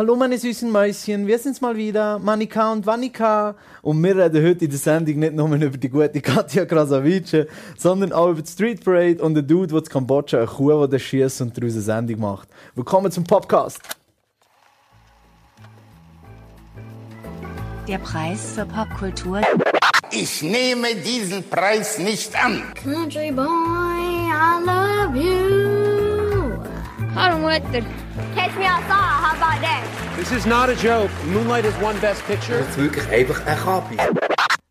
Hallo meine süßen Mäuschen, wir sind's mal wieder, Manika und Vanika. Und wir reden heute in der Sendung nicht nur über die gute Katja Krasavice, sondern auch über die Street Parade und den Dude, der in Kambodscha eine Kuh der schießt und daraus eine Sendung macht. Willkommen zum Podcast. Der Preis für Popkultur. Ich nehme diesen Preis nicht an. Country boy, I love you. Hallo Mutter. Catch me outside, how about that? This is not a joke. Moonlight has won Best Picture. jetzt wirklich einfach ein Kapi.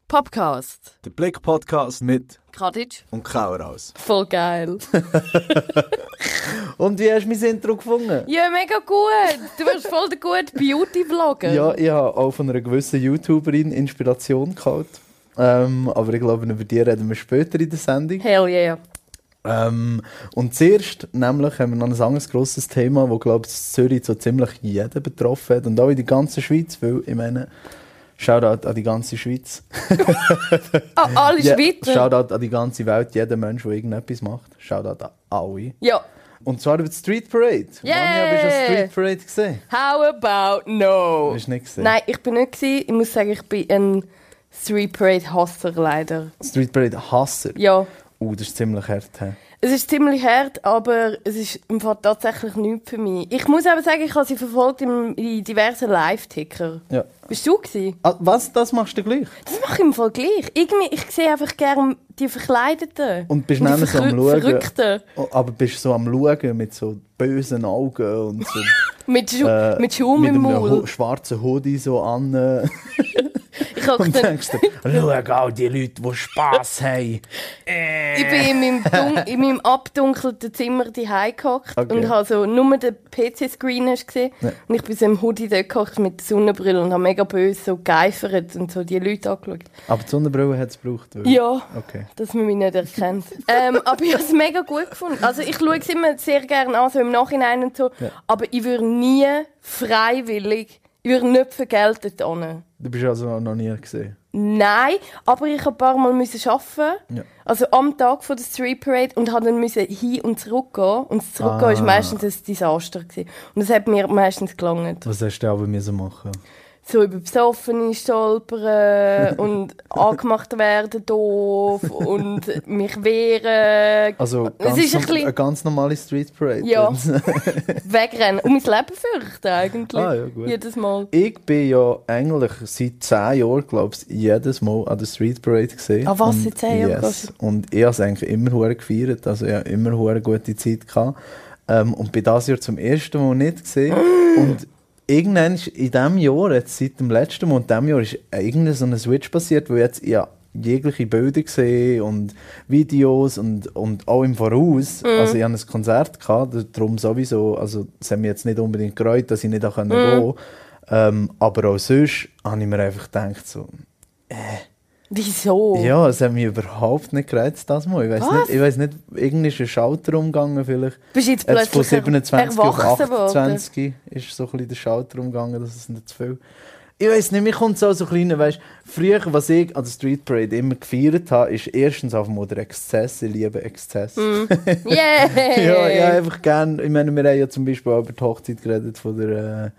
Podcast. Der Blick-Podcast mit Kadic. und Kauer aus. Voll geil. Und wie hast du mein Intro gefunden? Ja, mega gut. Du bist voll der gute Beauty-Vlogger. Ja, ich habe auch von einer gewissen YouTuberin Inspiration gehabt. Ähm, aber ich glaube, über die reden wir später in der Sendung. Hell yeah. Ähm, und zuerst nämlich haben wir noch ein anderes grosses Thema, das, glaube ich, Zürich so ziemlich jeden betroffen hat und auch in die ganze Schweiz, weil ich meine, Shoutout an die ganze Schweiz. Ah, alle Ja, Schweizer. Shoutout an die ganze Welt, jeder Mensch, der irgendetwas macht. Shoutout an alle. Ja. Und zwar über die Street Parade. Yeah! Wann bist du an Street Parade gesehen? How about no? Hast du nicht gesehen? Nein, ich bin nicht gewesen. Ich muss sagen, ich bin ein Street Parade Hasser leider. Street Parade Hasser. Ja. Uh, das ist ziemlich hart. hä? Es ist ziemlich hart, aber es ist im Fall tatsächlich nichts für mich. Ich muss aber sagen, ich habe sie verfolgt in, in diversen Live-Ticker. Ja. Bist du gewesen? Ah, was? Das machst du gleich? Das mache ich im Fall gleich. Irgendwie, ich sehe einfach gerne die Verkleideten. Und bist dann so am Schauen. Verrückten. Oh, Aber bist du so am Schauen mit so bösen Augen und so. Mit, Schu äh, mit Schaum mit im einem Maul. Ho schwarzen Hoodie so an. äh, und dann, denkst dir, schau all die Leute, die Spass haben. ich bin in meinem, dun in meinem abdunkelten Zimmer daheim gehockt Okay. und habe so nur den PC-Screen gesehen. Ja. Und ich bin so im Hoodie dort gehockt mit der Sonnenbrille und habe mega böse so geifert und so die Leute angeschaut. Aber die Sonnenbrille hat es gebraucht. oder? Ja. Okay. dass man mich nicht erkennt. ähm, aber ich habe es mega gut gefunden. Also ich schaue es immer sehr gerne an, so im Nachhinein und so. Ja. Aber ich würde nie freiwillig, ich würde nicht für Geld dort hin. Du bist also noch nie gesehen. Nein, aber ich habe ein paar Mal müssen arbeiten. Ja. Also am Tag von der Street Parade und habe dann müssen hin und zurück gehen. Und das Zurückgehen Ah. ist meistens ein Desaster gewesen. Und das hat mir meistens gelangt. Was hast du aber müssen machen? So über Besoffene stolpern und angemacht werden doof und mich wehren, Also Es ist ein bisschen- eine ganz normale Street Parade. Ja. wegrennen und mein Leben fürchten eigentlich. Ah, ja, gut. Jedes Mal. Ich bin ja eigentlich seit 10 Jahren, glaube ich, jedes Mal an der Street Parade gesehen. Ah, was, seit 10 Jahren? Yes. Und ich habe es eigentlich immer hure gefeiert. Also ich habe immer hure gute Zeit gehabt. Ähm, und bin das Jahr zum ersten Mal nicht gesehen. und irgendwann ist in diesem Jahr, jetzt seit dem letzten und diesem Jahr, ist irgendein so ein Switch passiert, wo jetzt ja jegliche Bilder gesehen und Videos und, und auch im Voraus. Also ich hatte ein Konzert, gehabt, darum sowieso, also es hat mich jetzt nicht unbedingt gereut, dass ich nicht da gehen konnte. Ähm, aber auch sonst habe ich mir einfach gedacht, so, Wieso? ja, es hat mich überhaupt nicht gereizt, das Mal. Ich weiß nicht, ich weiss nicht, irgendwie ist ein Schalter umgegangen vielleicht. Bist jetzt Jetzt von plötzlich 27 auf erwachsen worden? 28 ist so ein bisschen der Schalter umgegangen, das ist nicht zu viel. Ich weiß nicht, mir kommt so so kleine, weißt früher, was ich an der Street Parade immer gefeiert habe, ist erstens auf dem der Exzess, ich liebe Exzess. Mm. Yeah! ja, ja, einfach gern. Ich meine, wir haben ja zum Beispiel auch über die Hochzeit geredet von der äh,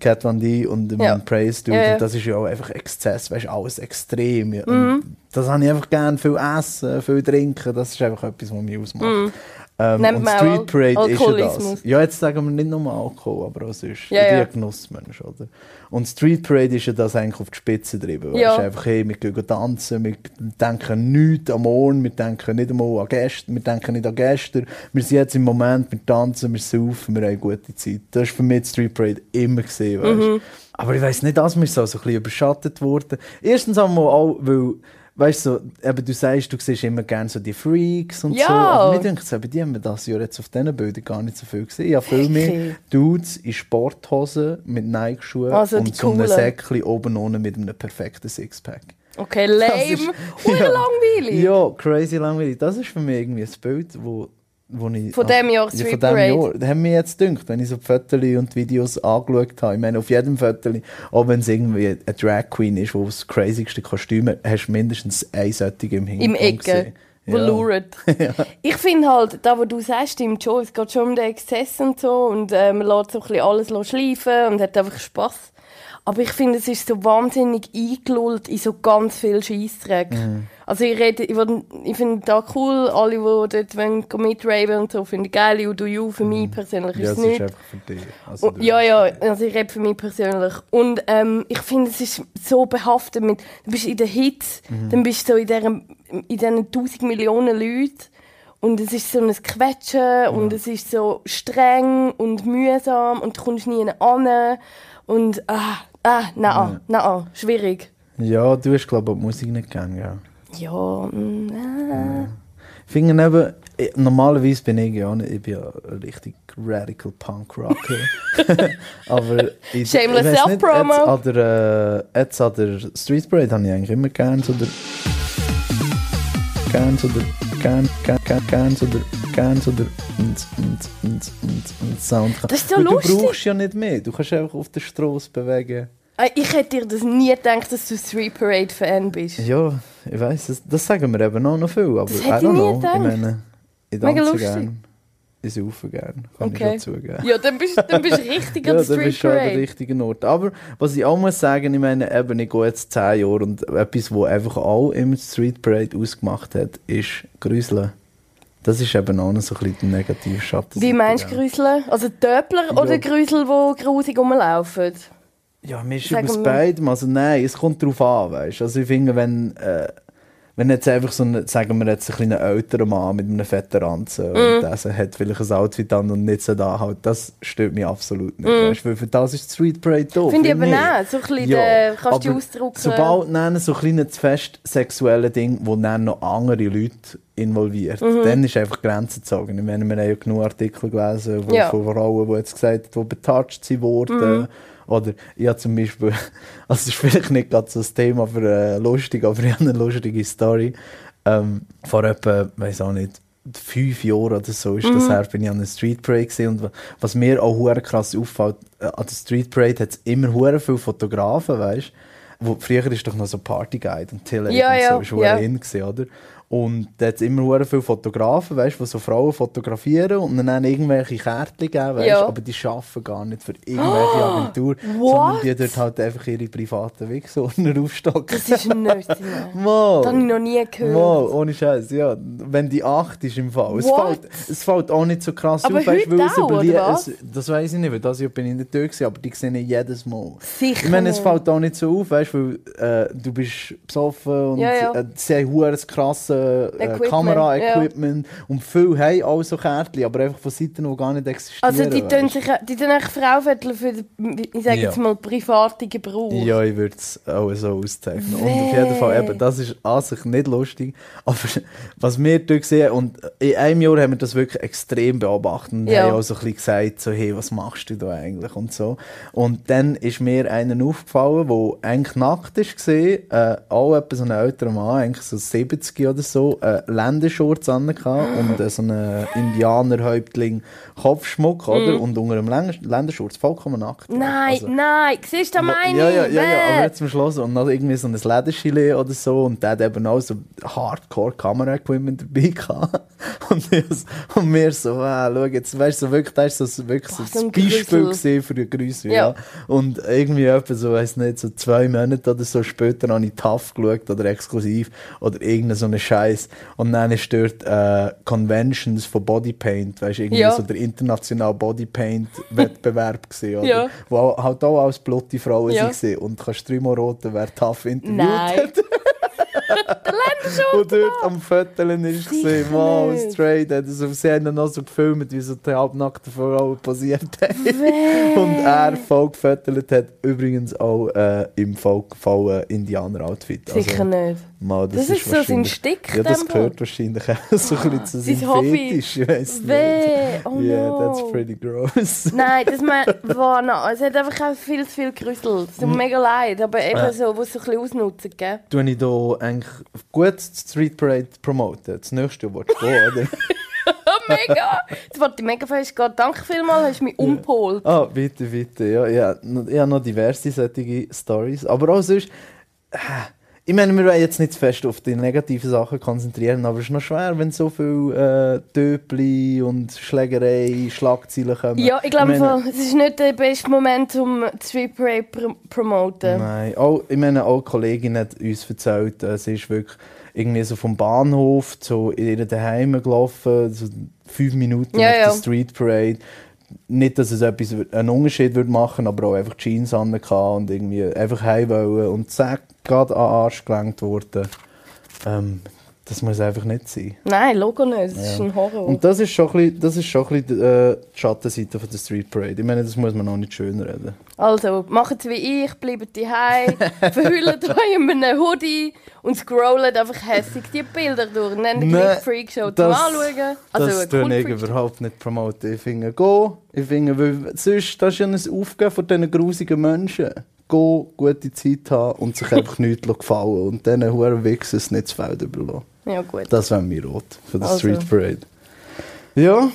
Cat Van D und dem Ja. Praise Dude. Ja, ja. Und das ist ja auch einfach Exzess, weißt du, alles extrem. Mhm. Das habe ich einfach gern, viel essen, viel trinken, das ist einfach etwas, was mich ausmacht. Ähm, Nennt und Street Parade ist ja das. Ja, jetzt sagen wir nicht nur Alkohol, aber auch sonst. Ja, ja. ein Genussmensch, oder? Und Street Parade ist ja das eigentlich auf die Spitze getrieben. Ja. Weißt, einfach, hey, wir gehen tanzen, wir denken nichts am Morgen, wir denken nicht einmal an gestern, wir denken nicht an gestern. Wir sind jetzt im Moment, wir tanzen, wir saufen, wir haben eine gute Zeit. Das war für mich Street Parade immer gesehen, weißt? Mhm. Aber ich weiss nicht, dass wir so, so ein bisschen überschattet worden. Erstens einmal auch, weil, weißt du, so, eben, du sagst, du siehst immer gerne so die Freaks und Ja. so. Aber mir denke bei die haben wir das Jahr jetzt auf diesen Bildern gar nicht so viel gesehen. Ich habe viel mehr? Dudes in Sporthosen mit Nike-Schuhen Also und so einem. Säckchen oben ohne mit einem perfekten Sixpack. Okay, Das lame. ist- Ja. langweilig. Ja, crazy langweilig. Das ist für mich irgendwie ein Bild, wo, wo ich... Von dem Jahr ja, von dem. Jahr. Das hat mir jetzt gedacht, wenn ich so Fotos und Videos angeschaut habe. Ich meine, auf jedem Foto, auch wenn es irgendwie eine Drag Queen ist, wo das crazigste Kostüm hat, hast du mindestens ein solche im Hintergrund Ecke. gesehen. wo Ja. luren. Ich finde halt, da wo du sagst, stimmt schon, es geht schon um den Exzess und so und äh, man lässt so ein bisschen alles schleifen und hat einfach Spass. Aber ich finde, es ist so wahnsinnig eingelullt in so ganz viel Scheissdreck. Mhm. Also ich rede, ich, ich finde da cool, alle, die dort wollen, mitraven und so, finde ich geil, you do you, für mich persönlich Mhm. Ja, ist es es ist nicht. einfach für dich. Also, Und, ja, ja, also ich rede für mich persönlich. Und ähm, ich finde, es ist so behaftet mit, du bist in der Hitze, Mhm. dann bist du so in, deren, in diesen tausend Millionen Leuten und es ist so ein Quetschen und es ist so streng und mühsam und du kommst nie an und ah, ah, nein, nein, schwierig. Ja, du hast, glaube ich, die Musik nicht gern, ja. Ja, mm, ah. Ich finde eben, eh, normalerweise bin ich ja nicht, ich bin ja richtig radical Punk Rocker. Aber ich, Shameless ich nicht, Self-Promo. Jetzt an der, äh, jetzt an der Street Parade habe ich eigentlich immer gern so der gern so der gern, gern, gern, gern so der gern so der und, und, und, und, und Sound. Das ist lustig. Du brauchst ja nicht mehr, du kannst einfach auf der Straße bewegen. Ich hätte dir das nie gedacht, dass du Street Parade Fan bist. Ja, ich weiß, das, sagen wir eben auch noch viel, aber Das I don't know. gedacht. Ich meine, ich tanze lustig. gern, ich saufe gern, kann Okay. ich schon zugeben. Ja, dann bist, dann bist du richtig Ja, an der bist Street du schon an der richtigen Ort. Aber was ich auch muss sagen, ich meine, eben, ich gehe jetzt 10 Jahre und etwas, was einfach auch im Street Parade ausgemacht hat, ist Grüseln. Das ist eben auch noch so ein bisschen der Schatten. Wie meinst du Grüsel? Also Töpler Ja. oder Grüsel, die grusig rumlaufen? Ja, mir ist wir- beidem. Also nein, es kommt darauf an, weißt. Also ich finde, wenn, äh, wenn jetzt einfach so ein, sagen wir jetzt ein kleiner älterer Mann mit einem fetten Ranzen Mm. und der hat vielleicht ein Outfit an und nicht so da halt, das stört mich absolut nicht. Weißt du, weil für das ist Street Parade da. Mm. Finde ich mich. auch. So ein bisschen, äh, kannst du aber ausdrucken. Sobald dann so kleine zu fest sexuelle Dinge, wo dann noch andere Leute involviert, Mhm. dann ist einfach Grenzen gezogen. Ich meine, wir haben ja genug Artikel gelesen wo, Ja. Mhm. von Frauen, die jetzt gesagt haben, die betatscht sie wurden. Oder ich habe zum Beispiel, also es ist vielleicht nicht gerade so das Thema für äh, lustig, aber ich habe eine lustige Story. Ähm, vor etwa, weiß auch nicht, fünf Jahren oder so ist Mhm. das her, bin ich an einer Street Parade gesehen und wa- was mir auch hure krass auffällt, äh, an der Street Parade hat es immer hure viele Fotografen, weißt wo Früher ist doch noch so Partyguide und Till Ja, und ja, so, ist hure ja. in gewesen, oder? Und da hat es immer hure viele Fotografen, weißt, die so Frauen fotografieren und dann, irgendwelche Kärtchen geben, weißt, Ja. aber die arbeiten gar nicht für irgendwelche Agentur, sondern What? die dort halt einfach ihre privaten Wichsordner aufstocken. Das ist nicht mehr. Mal. Das habe ich noch nie gehört. Mal, ohne Scheiß, ja. Wenn die 8 ist im Fall. Es fällt, es fällt auch nicht so krass Aber auf, weißt, heute weil es auch, überlie- oder was? es, Das weiß ich nicht, weil das Jahr bin ich nicht da gewesen, aber die sehe ich jedes Mal. Sicher Ich meine, es fällt auch nicht so auf, weißt, weil äh, du bist besoffen und Ja, ja. Äh, sie haben krasse äh, Equipment, Kamera-Equipment und viele haben auch so Kärtchen, aber einfach von Seiten, die gar nicht existieren. Also die tun sich, die tun echt Frauviertel für, den, ich sage Ja. jetzt mal, privaten Gebrauch. Ja, ich würde es auch so auszeichnen. Und auf jeden Fall, eben, das ist an sich nicht lustig. Aber was wir dort sehen, und in einem Jahr haben wir das wirklich extrem beobachtet und Ja. haben auch so ein bisschen gesagt, so, hey, was machst du da eigentlich und so. Und dann ist mir einer aufgefallen, der eigentlich nackt war, äh, auch etwa so ein älterer Mann, eigentlich so 70 oder so, äh, Ländershorts an und äh, so einen Indianerhäuptling Kopfschmuck, oder? Und unter dem Länder- Ländershorts vollkommen nackt. Nein, Also- nein, siehst du, meine ja, ja, ja, ja, aber jetzt zum Schluss und noch irgendwie so ein Ledergilet oder so und der hat eben auch so Hardcore-Kamera-Equipment dabei gehabt. Und, so- und wir so, ah, schau jetzt, weißt du, so wirklich, das war so, wirklich so so ein Beispiel für die Grüße, ja. Ja. Und irgendwie etwa so, weiss nicht, so zwei Monate oder so später habe ich TAF geschaut oder exklusiv oder irgendeine so eine Scheiß und dann ist dort äh, Conventions von Bodypaint, weißt du, irgendwie Ja. so der internationale Bodypaint-Wettbewerb oder? Ja. Wo halt auch als blutige Frauen Ja. waren. Und kannst dreimal roten, wer tough interviewt Nein. hat. Und dort am Föteln ist gesehen, wow, straight. Also, sie haben dann noch so gefilmt, wie so die halbnackten Frauen posiert haben. Und er voll gefötelt hat, übrigens auch äh, im vollgefallenen Indianer-Outfit. Sicher nicht. Mal, Das ist so sein Stick, Ja, das gehört wahrscheinlich auch so ein bisschen zu Sein seinem Hobby. Fetisch. Ich weiss nicht. Weh, oh yeah, no. that's pretty gross. Nein, das mein, war noch, es hat einfach auch viel zu viel gerüsselt. Es tut mir mega leid, aber eben Äh. so, wo es so ein bisschen ausnutzen, gell? Tue ich da eigentlich gut die Street Parade promoten? Das nächste willst du gehen, oder? Oh, mega! Jetzt wollte ich mega fest gehen. Danke vielmals, hast du mich umgeholt. Ah, bitte, bitte. Ja, ja, ich habe noch diverse solche Stories. Aber auch sonst, äh, ich meine, wir wollen jetzt nicht zu fest auf die negativen Sachen konzentrieren, aber es ist noch schwer, wenn so viel äh, Döpli und Schlägerei, Schlagzeilen kommen. Ja, ich glaube, meine- es ist nicht der beste Moment, um die Street Parade pr promoten. Nein, auch, ich meine, auch Kollegin hat uns erzählt, äh, sie ist wirklich irgendwie so vom Bahnhof zu ihrer Daheim gelaufen, so fünf Minuten Ja, auf ja. der Street Parade. Nicht, dass es etwas einen Unterschied würde machen, aber auch einfach Jeans an und irgendwie einfach heim wollen und zack, gerade an den Arsch gelenkt worden. Ähm, das muss einfach nicht sein. Nein, Logo nicht. Das ist Ja. ein Horror. Und das ist schon ein bisschen, das ist schon ein bisschen äh, die Schattenseite von der Street Parade. Ich meine, das muss man noch nicht schön reden. Also, macht es wie ich, bleibt daheim, verhüllt euch in einem Hoodie und scrollt einfach hässig die Bilder durch. Nennt Nee, gleich Freakshow zum Anschauen. Also, das tue coole ich überhaupt nicht promoten. Ich finde, go. Ich finde, weil sonst das ist ja ein Aufgeben von diesen grusigen Menschen. Go, gute Zeit haben und sich einfach nichts gefallen und diesen huren Wichsen nicht das Feld überlassen. Ja, gut. Das wäre mir rot für die Also. Street Parade. Ja,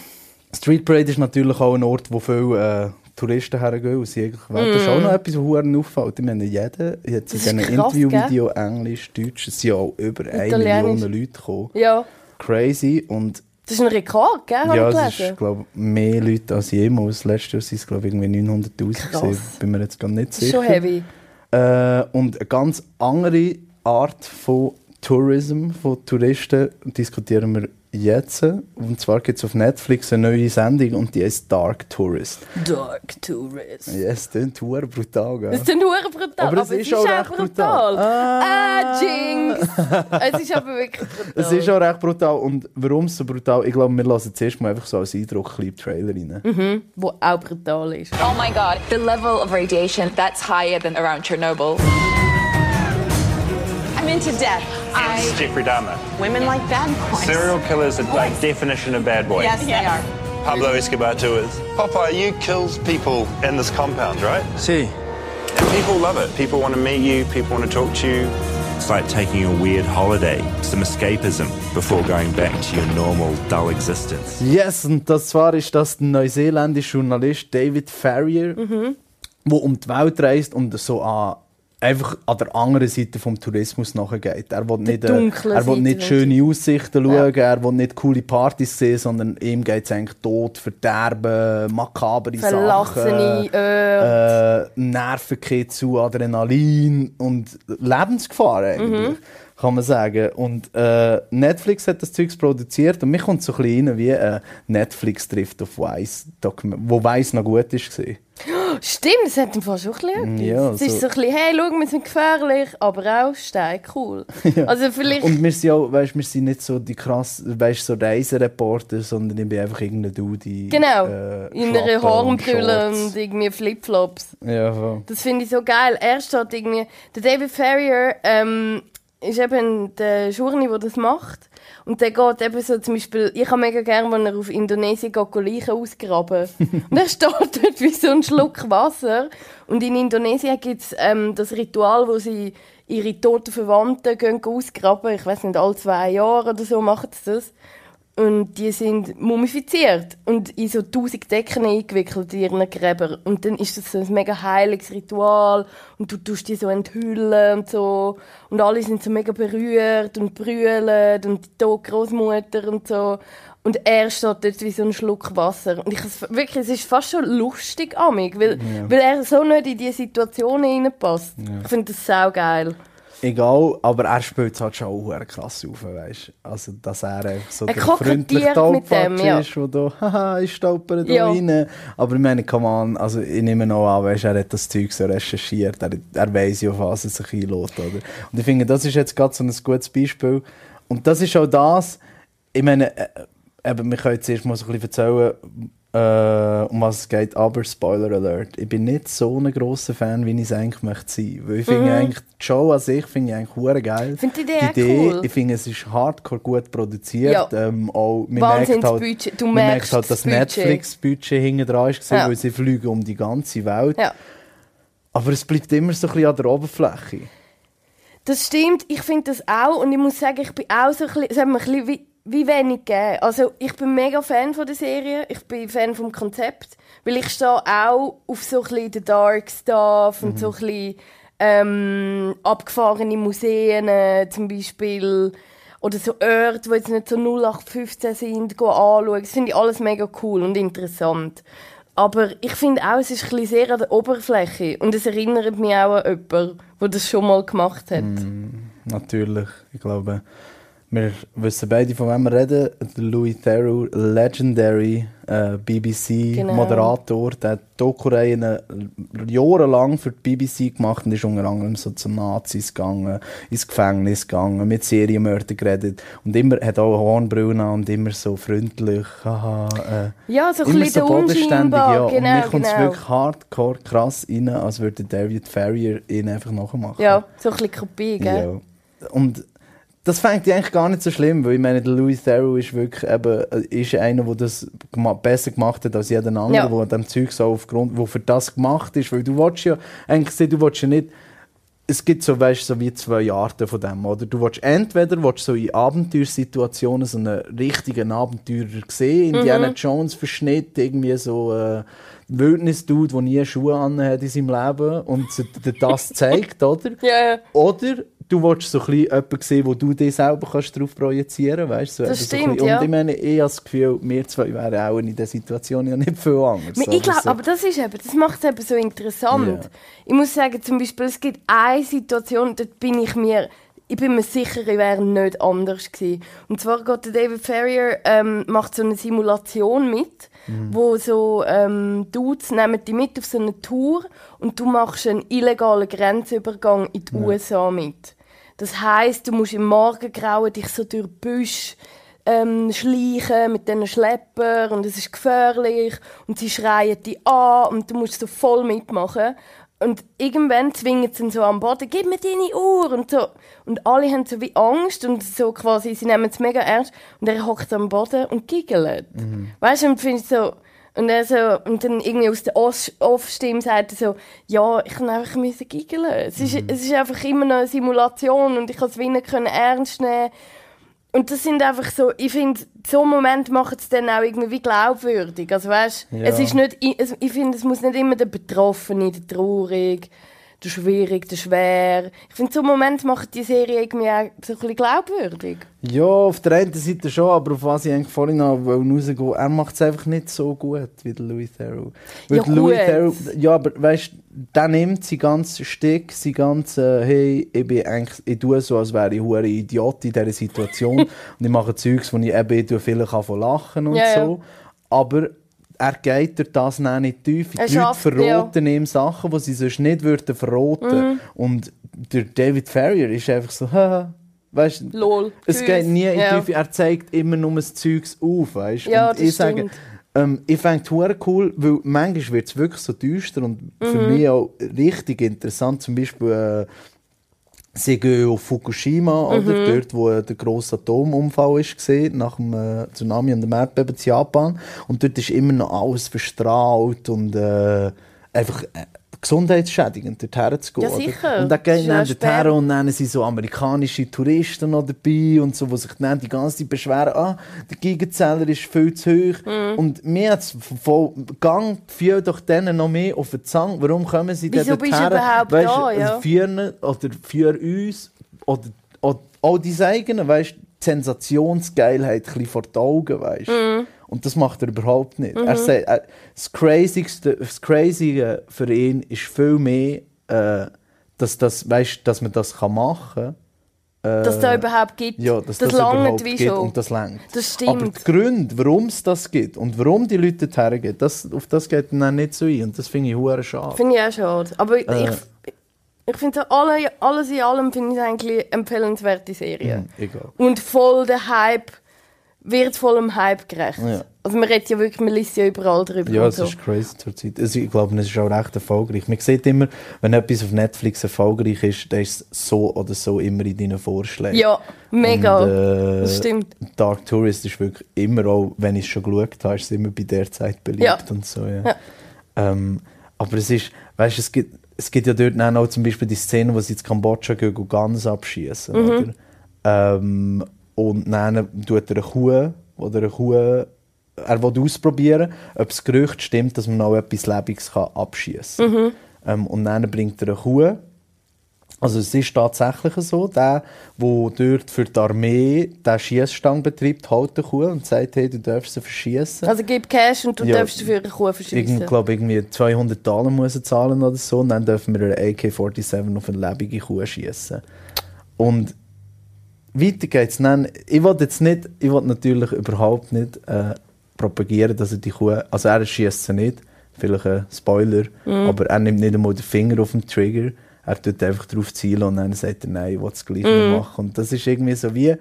Street Parade ist natürlich auch ein Ort, wo viele äh, Touristen hergehen. Und sie eigentlich, Das ist auch noch etwas, was huren auffällt. Ich meine, jeder jetzt in Mm. Krass, Interviewvideo Englisch, Deutsch, es sind ja auch über 1 Italienisch. Million Leute gekommen. Ja, Crazy. Und das ist ein Rekord, gell? Ja, ich es ist, glaube mehr Leute als jemals. Letztes Jahr waren es, glaube ich, irgendwie 900'000 Krass. gewesen. Bin mir jetzt gar nicht Das ist sicher. schon heavy. Äh, und eine ganz andere Art von Tourism, von Touristen, diskutieren wir jetzt. Und zwar gibt es auf Netflix eine neue Sendung und die heißt Dark Tourist. Dark Tourist. Ja, es klingt verdammt brutal, gell? Das ist dann hure brutal. Aber es ist auch recht brutal. Ah, Jinx. es ist aber wirklich brutal. Es ist auch recht brutal. Und warum es so brutal Ich glaube, wir lassen zuerst mal einfach so als Eindruck ein bisschen im Trailer rein. Wo auch brutal ist. Oh my god, the level of radiation, that's higher than around Chernobyl. I'm into death. I Jeffrey Dahmer. women like bad boys. Serial killers are like definition of bad boy. Yes, they are. Pablo Escobar too is. Popeye, you kills people In this compound, right? See, And people love it. People want to meet you. People want to talk to you. it's like taking a weird holiday, some escapism before going back to your normal, dull existence. Yes, und das zwar ist das der neuseeländische Journalist David Farrier, der um die Welt reist und so an, einfach an der anderen Seite vom Tourismus nachgeht. Er will nicht, äh, er will nicht schöne Aussichten schauen, er will nicht coole Partys sehen, sondern ihm geht es eigentlich Tod, Verderben, makabere Verlassene Sachen. Äh, Nerven gehen zu, Adrenalin und Lebensgefahr eigentlich, kann man sagen. Und äh, Netflix hat das Zeugs produziert und mir kommt so ein bisschen rein wie äh, Netflix trifft auf Weiss, wo Weiss noch gut ist gesehen. Stimmt, das hat im Fall schon ein bisschen etwas. Ja, es ist so- so ein bisschen, hey, schau, wir sind gefährlich, aber auch steil cool. Also vielleicht... Und wir sind auch, weißt, wir sind nicht so die krass, weißt, so Reisereporter, sondern ich bin einfach irgendein Dude Genau, äh, in einer und Hornbrille und, Shorts. irgendwie Flipflops. Ja, voll. Das finde ich so geil. Er steht irgendwie... Der David Farrier ähm, ist eben der Journey, der das macht. Und der geht eben so zum Beispiel... Ich habe mega gerne, wenn er auf Indonesien geht, Leichen ausgraben. und er steht dort wie so ein Schluck Wasser. Und in Indonesien gibt es ähm, das Ritual, wo sie ihre toten Verwandten gehen ausgraben. Ich weiß nicht, alle zwei Jahre oder so machen sie das. Und die sind mumifiziert und in so tausend Decken eingewickelt in ihren Gräber. Und dann ist das so ein mega heiliges Ritual und du tust die so enthüllen und so. Und alle sind so mega berührt und brüllen und die tote Großmutter und so. Und er steht dort wie so ein Schluck Wasser. Und ich, wirklich, es ist fast schon lustig amig, weil, weil er so nicht in diese Situation hineinpasst. Ich finde das sau geil. Egal, aber er spielt es halt schon auch krass auf, weißt Also, dass er einfach so Er der freundliche Taubpatsch ja. ist, der da, haha, ich stolpere da Ja. rein. Aber ich meine, come on, also ich nehme noch an, weißt, er hat das Zeug so recherchiert, er, er weiss ja, auf was er sich einlässt, oder? Und ich finde, das ist jetzt gerade so ein gutes Beispiel. Und das ist auch das, ich meine, äh, eben, wir können jetzt erst mal so ein bisschen erzählen, äh, um was es geht, aber Spoiler Alert. Ich bin nicht so ein grosser Fan, wie ich es eigentlich möchte sein. Weil ich finde eigentlich, die Show an sich finde ich eigentlich hure geil. Mhm. Finde die Idee auch cool. Ich finde, es ist hardcore gut produziert. Ja. Ähm, auch, man Wahnsinns merkt halt, Budget. Du man merkt halt, das dass Budget. Netflix-Budget hinten dran ist, Ja. weil sie fliegen um die ganze Welt. Ja. Aber es bleibt immer so ein bisschen an der Oberfläche. Das stimmt, ich finde das auch und ich muss sagen, ich bin auch so ein bisschen, es hat mir ein bisschen wie, wenig gegeben. Also ich bin mega Fan von der Serie, ich bin Fan vom Konzept, weil ich stehe auch auf so ein bisschen den Dark Stuff und so ein bisschen ähm, abgefahrene Museen äh, zum Beispiel oder so Orte, die jetzt nicht so 0815 sind, anschauen. Das finde ich alles mega cool und interessant. Aber ich finde auch, es ist ein sehr an der Oberfläche und es erinnert mich auch an jemanden, der das schon mal gemacht hat. Natürlich, ich glaube, wir wissen beide, von wem wir reden. Louis Theroux, legendary äh, BBC-Moderator, der hat Doku-Reihen äh, jahrelang für die BBC gemacht und ist unter anderem so zu Nazis gegangen, ins Gefängnis gegangen, mit Serienmördern geredet und immer hat auch Hornbrüllen an und immer so freundlich, haha, äh, Ja, so ein immer bisschen so bodenständig, ja. und genau, mir kommt es genau. wirklich hardcore krass rein, als würde David Farrier ihn einfach nachmachen. Ja, so ein bisschen Kopie, gell? Ja. Und das fängt ich eigentlich gar nicht so schlimm, weil ich meine, der Louis Theroux ist wirklich eben, äh, ist einer, der das besser gemacht hat als jeder andere, Ja. der an dem Zeug so aufgrund, wo für das gemacht ist, weil du willst ja, eigentlich sehen, du willst ja nicht, es gibt so, weißt, so wie zwei Arten von dem, oder? Du willst entweder willst so in Abenteuersituationen so einen richtigen Abenteurer sehen, Mhm. Indiana Jones Verschnitt, irgendwie so äh, Wildnis-Dude, der nie Schuhe anhat in seinem Leben und so das zeigt, oder? Ja, ja. Oder du willst so ein bisschen jemanden sehen, wo du dich selber kannst darauf projizieren kannst. So Das eben so ein stimmt, bisschen- ja. Und ich meine, ich habe das Gefühl, wir zwei wären auch in dieser Situation ja nicht viel anders. Ich Also glaube, so- aber das ist eben, das macht es eben so interessant. Ja. Ich muss sagen, zum Beispiel, es gibt eine Situation, dort bin ich mir, ich bin mir sicher, ich wäre nicht anders gewesen. Und zwar geht der David Ferrier, ähm, macht so eine Simulation mit, wo so ähm, Dudes nehmen die mit auf so eine Tour und du machst einen illegalen Grenzübergang in die USA mit. Das heißt, du musst im Morgengrauen dich so durch Büsch ähm, schleichen mit diesen Schlepper und es ist gefährlich und sie schreien dich an und du musst so voll mitmachen. Und irgendwann zwingen sie ihn so am Boden, gib mir deine Uhr und so. Und alle haben so wie Angst und so quasi, sie nehmen es mega ernst und er hockt am Boden und giggelt. Weißt du, und findest so, und er so, und dann irgendwie aus der Off- Off-Stimme sagt er so, ja, ich kann einfach müssen giggeln. Es ist, es ist einfach immer noch eine Simulation und ich kann es nicht können ernst nehmen. Und das sind einfach so, ich finde, so Momente machen es dann auch irgendwie glaubwürdig. Also weißt, Ja. es ist nicht, ich, ich finde, es muss nicht immer der Betroffene, der Traurig, der Schwierig, der Schwer. Ich finde, so Momente machen die Serie irgendwie auch so ein bisschen glaubwürdig. Ja, auf der einen Seite schon, aber auf was ich eigentlich vorhin noch rausgehen er macht es einfach nicht so gut wie der Louis Theroux. Weil Ja, Louis. Theroux, ja, aber weißt du, der nimmt sein ganzes Stick, sein ganzes, hey, ich bin eigentlich, ich tue so, als wäre ich hure Idiot in dieser Situation und ich mache Zeugs, wo ich eben ich tue vielleicht von lachen und Ja, ja. so. Aber er geht durch das nicht tief. Er Die Leute schafft, verroten ihm Sachen, die sie sonst nicht würden verroten. Mhm. Und der David Farrier ist einfach so, haha, weißt du, Lol. es Tschüss. geht nie in die Ja. Tiefe. Er zeigt immer nur das Zeugs auf, weißt? Ja, und das ich sage, stimmt. ähm, ich fände es cool, weil manchmal wird es wirklich so düster und für Mhm. mich auch richtig interessant. Zum Beispiel, äh, sie gehen auf Fukushima, oder? Mhm. dort, wo der grosse Atomunfall ist gesehen, nach dem äh, Tsunami und dem Erdbeben in Japan. Und dort ist immer noch alles verstrahlt und äh, einfach äh, gesundheitsschädigend, dorthin zu gehen. Ja, oder? sicher. Und dann gehen dann dorthin und dann sind so amerikanische Touristen noch dabei und so, die sich dann die ganze Zeit beschweren, ah, der Gigenzähler ist viel zu hoch. Mhm. Und mir hat es von Gang fiel doch denen noch mehr auf den Zang. Warum kommen sie Wieso denn bist du dorthin? überhaupt Weisst, da, ja? Für oder für uns oder, oder auch die eigenen, weißt die Sensationsgeilheit ein bisschen vor die Augen, weißt Mhm. Und das macht er überhaupt nicht. Er sagt, äh, das Crazigste, das Crazy für ihn ist viel mehr, äh, dass, das, weißt, dass man das kann machen kann. Dass es da überhaupt gibt. Ja, dass das das, überhaupt wie gibt schon. und das langt. Das stimmt. Aber die Gründe, warum es das gibt und warum die Leute dorthin gehen, das, auf das geht dann nicht so ein. Und das finde ich hure schade. Finde ich auch schade. Aber Äh. ich, ich finde alle, alles in allem finde ich eigentlich eine empfehlenswerte Serie. Mhm, egal. Und voll der Hype, wird voll dem Hype gerecht. Ja. Also man redet ja wirklich, man liest ja überall drüber. Ja, es so. ist crazy zur Zeit. Also ich glaube, es ist auch recht erfolgreich. Man sieht immer, wenn etwas auf Netflix erfolgreich ist, dann ist es so oder so immer in deinen Vorschlägen. Ja, mega. Und, äh, das stimmt. Dark Tourist ist wirklich immer auch, wenn ich es schon geschaut habe, ist es immer bei der Zeit beliebt Ja. und so. Ja. Ja. Ähm, aber es ist, weißt du, es gibt, es gibt ja dort auch zum Beispiel die Szene, wo sie in Kambodscha gehen und Gans abschießen. Mhm. Ähm, und dann tut er eine Kuh oder eine Kuh, er will ausprobieren, ob das Gerücht stimmt, dass man auch etwas Lebendiges kann abschießen kann. Mhm. Ähm, und dann bringt er eine Kuh Also es ist tatsächlich so, der, der dort für die Armee den Schiessstang betreibt, hält eine Kuh und sagt, hey, du darfst sie verschießen. Also gib Cash und du Ja. darfst dafür eine Kuh Ich verschießen. glaube, irgendwie 200 Dollar muss er zahlen oder so. Und dann dürfen wir eine AK-47 auf eine lebende Kuh schießen. Und weiter geht's. Dann, ich will jetzt nicht, ich will natürlich überhaupt nicht äh, propagieren, dass er die Kuh, also er schießt sie nicht, vielleicht ein Spoiler, aber er nimmt nicht einmal den Finger auf den Trigger. Er tut einfach drauf zielen und dann sagt er, nein, ich will es gleich nicht machen. Und das ist irgendwie so wie,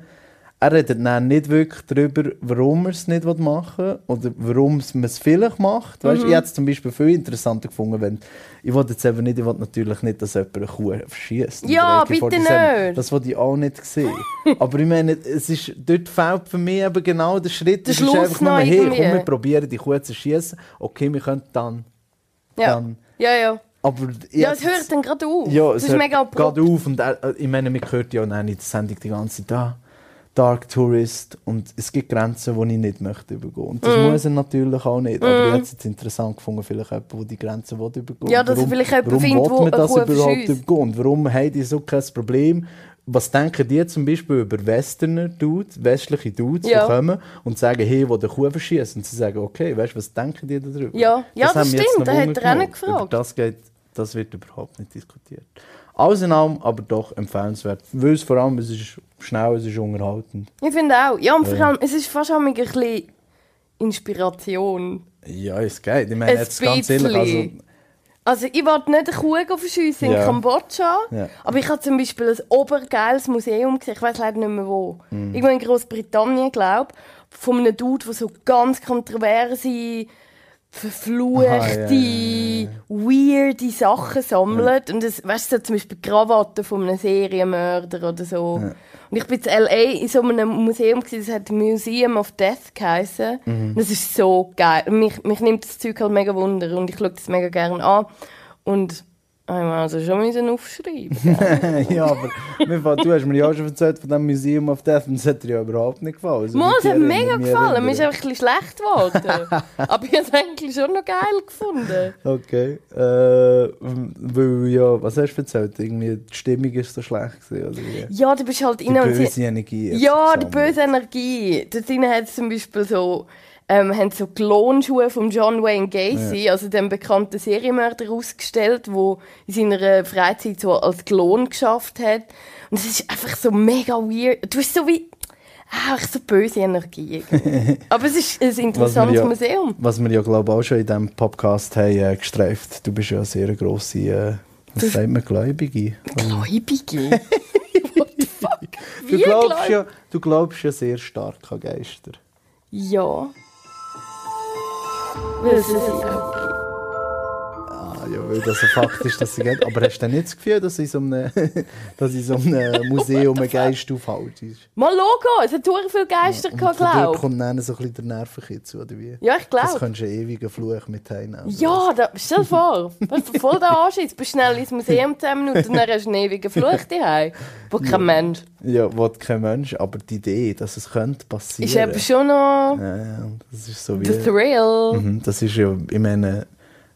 er redet dann nicht wirklich darüber, warum er es nicht machen will oder warum man es vielleicht macht. Weißt, Ich hätte es zum Beispiel viel interessanter gefunden, wenn ich wollte jetzt eben nicht, ich wollte natürlich nicht, dass jemand eine Kuh verschießt. Ja, bitte nicht. Das wollte ich auch nicht sehen. Aber ich meine, es ist, dort fehlt für mich eben genau der Schritt. Der Es ist Schluss einfach nur, hey, komm, wir probieren die Kuh zu schießen. Okay, wir können dann. ja. dann. ja, ja. Aber Ja, es hört dann gerade auf. ja, es es ist mega hört gerade auf und er, äh, ich meine, man hört ja auch in der Sendung die ganze Zeit, da Dark Tourist und es gibt Grenzen, die ich nicht möchte übergehen. Und das Mhm. muss er natürlich auch nicht. Aber ich hätte es jetzt interessant gefunden, vielleicht jemand, der die Grenzen will übergehen Ja, dass er vielleicht jemanden warum findet, man das überhaupt übergehen? Und warum haben die so kein Problem? Was denken die zum Beispiel über Westerner Dudes, westliche Dudes, Ja. die kommen und sagen, hey, wo der Kuh verschießt? Und sie sagen, okay, weißt du, was denken die darüber? Ja. Ja, das jetzt stimmt, da hat er auch nicht gefragt. Über das, geht, das wird überhaupt nicht diskutiert. Allem aber doch empfehlenswert. Weil es vor allem, es ist schnell, es ist unterhaltend. Ich finde auch. Ja, und vor allem, es ist fast auch ein bisschen Inspiration. Ja, es geht. Ich meine, Ein jetzt ganz ehrlich, also. Also ich wollte nicht eine Kuh verschiessen in Ja. Kambodscha, Ja. aber ich habe zum Beispiel ein obergeiles Museum gesehen, ich weiß leider nicht mehr wo. Mhm. Irgendwo in Großbritannien, glaube ich, von einem Dude, der so ganz kontroverse, verfluchte, ja, ja, weirde Sachen sammelt. Und das, weißt du, so zum Beispiel Krawatten von einem Serienmörder oder so. Und ich bin in L.A. in so einem Museum, gewesen, das hat Museum of Death geheißen. Mhm. Und das ist so geil. Mich, mich nimmt das Zeug halt mega wunder und ich schaue das mega gerne an. Und ich muss also schon müssen aufschreiben. ja, aber mir fällt- du hast mir ja auch schon erzählt von dem Museum of Death und das hat dir ja überhaupt nicht gefallen. Also, Mal, es hat die mega gefallen. Mir ist einfach ein bisschen schlecht geworden. Aber ich habe es eigentlich schon noch geil gefunden. Okay. Äh, weil, ja, was hast du erzählt? Irgendwie die Stimmung ist so schlecht gewesen, oder wie? Ja, du bist halt Die böse Energie. Ja, die böse Energie. Dort hat es zum Beispiel so, ähm, haben so Klonschuhe von John Wayne Gacy, also dem bekannten Serienmörder, ausgestellt, der in seiner Freizeit so als Klon geschafft hat. Und es ist einfach so mega weird. Du bist so wie... Ah, echt so böse Energie. Aber es ist ein Was interessantes ja, Museum. Was wir ja, glaube ich, auch schon in diesem Podcast haben äh, gestreift. Du bist ja eine sehr grosse, äh, was sagt man, Gläubige. Gläubige. What the fuck? Du Wie glaubst, gläubig? ja, du glaubst ja sehr stark an Geister. Ja. Weil es ist auch Ah, ja, weil das ein Fakt ist, dass sie geht. Aber hast du denn nicht das Gefühl, dass in so einem, dass in so einem Museum ein Geist aufhält? Mal Logo, es hat sehr viele Geister Und gehabt, glaube ich. kommt dann so ein bisschen der Nervenkitzel, oder wie? Ja, ich Das glaube. könntest du einen ewigen Fluch mit heimnehmen. Ja, da, stell dir vor, weißt du, voll der Anschiss, bist schnell ins Museum 10 Minuten und dann hast du einen ewigen Fluch daheim, wo kein Mensch. Ja, will kein Mensch, aber die Idee, dass es könnte passieren. Ist eben schon noch Ja, ja, das ist so wie... der Thrill. Mhm, das ist ja, ich meine,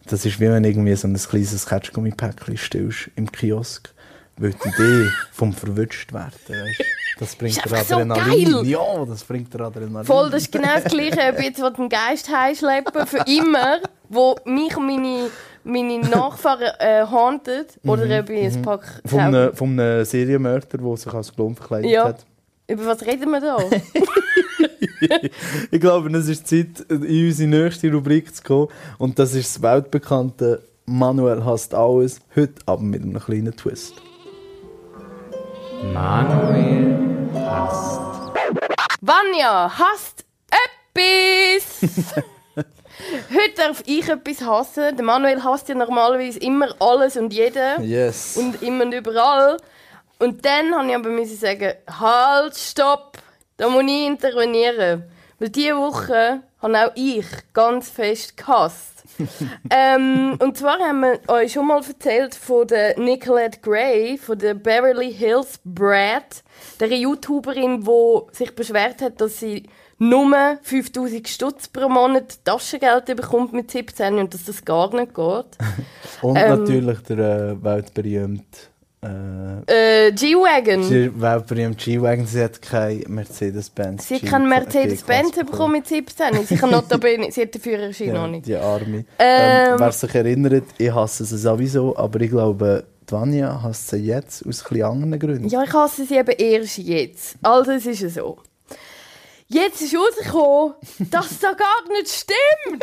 das ist wie wenn du irgendwie so ein kleines Ketschgummipäckchen stillst im Kiosk. Weil die Idee vom verwünscht werden, weißt, das bringt dir so Adrenalin. geil. ja, das bringt dir Adrenalin. Voll, das ist genau das Gleiche, ob jetzt den Geist heimschleppen für immer, wo mich und meine, meine Nachfahren äh, hauntet, oder ob ich ein Pack... Von einem, von einem Serienmörder, der sich als Klon verkleidet Ja. hat. Über was reden wir da? Ich glaube, es ist Zeit, in unsere nächste Rubrik zu kommen. Und das ist das weltbekannte Manuel hasst alles. Heute aber mit einem kleinen Twist. Manuel hasst. Vanja hasst etwas! Heute darf ich etwas hassen. Der Manuel hasst ja normalerweise immer alles und jeden. Yes. und immer und überall. Und dann habe ich aber müssen sagen, halt, stopp, da muss ich intervenieren. Weil diese Woche habe auch ich ganz fest gehasst. ähm, und zwar haben wir euch schon mal erzählt von der Nicolette Gray, von der Beverly Hills Brat, der YouTuberin, die sich beschwert hat, dass sie nur 5000 Stutz pro Monat Taschengeld bekommt mit 17 und dass das gar nicht geht. Und Ähm. natürlich der äh, weltberühmte Äh, Äh, G-Wagon. weltberühmte G-Wagon, sie hat kein Mercedes-Benz. Sie hat keinen Mercedes-Benz bekommen mit 17. Sie kann notabene, sie hat den Führerschein noch Ja, nicht. die Arme. Ähm, Ähm, wer sich erinnert, ich hasse sie sowieso, aber ich glaube, die Vanya hasst sie jetzt aus ein anderen Gründen. Ja, ich hasse sie eben erst jetzt. Also, es ist so. Jetzt ist rausgekommen, dass das gar nicht stimmt.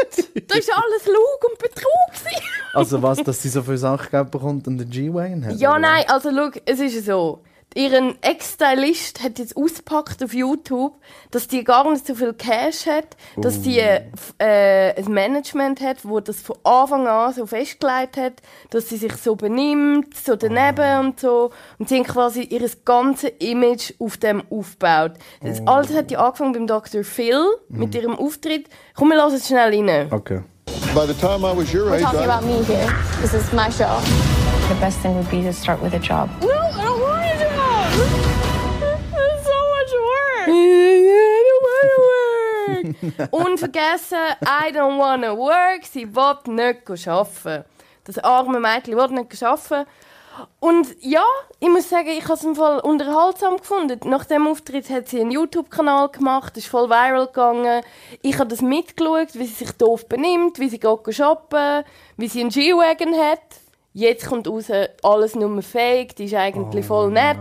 Das ist alles Lug und Betrug. Also was, dass sie so viel Sachen bekommt und einen G-Wagon hat? Ja, oder? nein, also schau, es ist so. Ihren Ex-Stylist hat jetzt ausgepackt auf YouTube, dass die gar nicht so viel Cash hat, dass die äh, ein Management hat, wo das von Anfang an so festgelegt hat, dass sie sich so benimmt, so daneben und so. Und sie haben quasi ihr ganzes Image auf dem aufgebaut. Das alles hat ja angefangen beim Dr. Phil mit ihrem Auftritt. Komm, wir lassen es schnell rein. Okay. By the time I was your We're age, talking I- about me here. This is my show. The best thing would be to start with a job. No, I don't want much work. Unvergessen, I don't wanna work, sie will nicht arbeiten. Das arme Mädchen will nicht arbeiten. Und ja, ich muss sagen, ich habe es im Fall unterhaltsam gefunden. Nach dem Auftritt hat sie einen YouTube-Kanal gemacht, ist voll viral gegangen. Ich habe das mitgeschaut, wie sie sich doof benimmt, wie sie geht shoppen, wie sie einen G-Wagon hat. Jetzt kommt raus, alles nur fake, die ist eigentlich voll nett.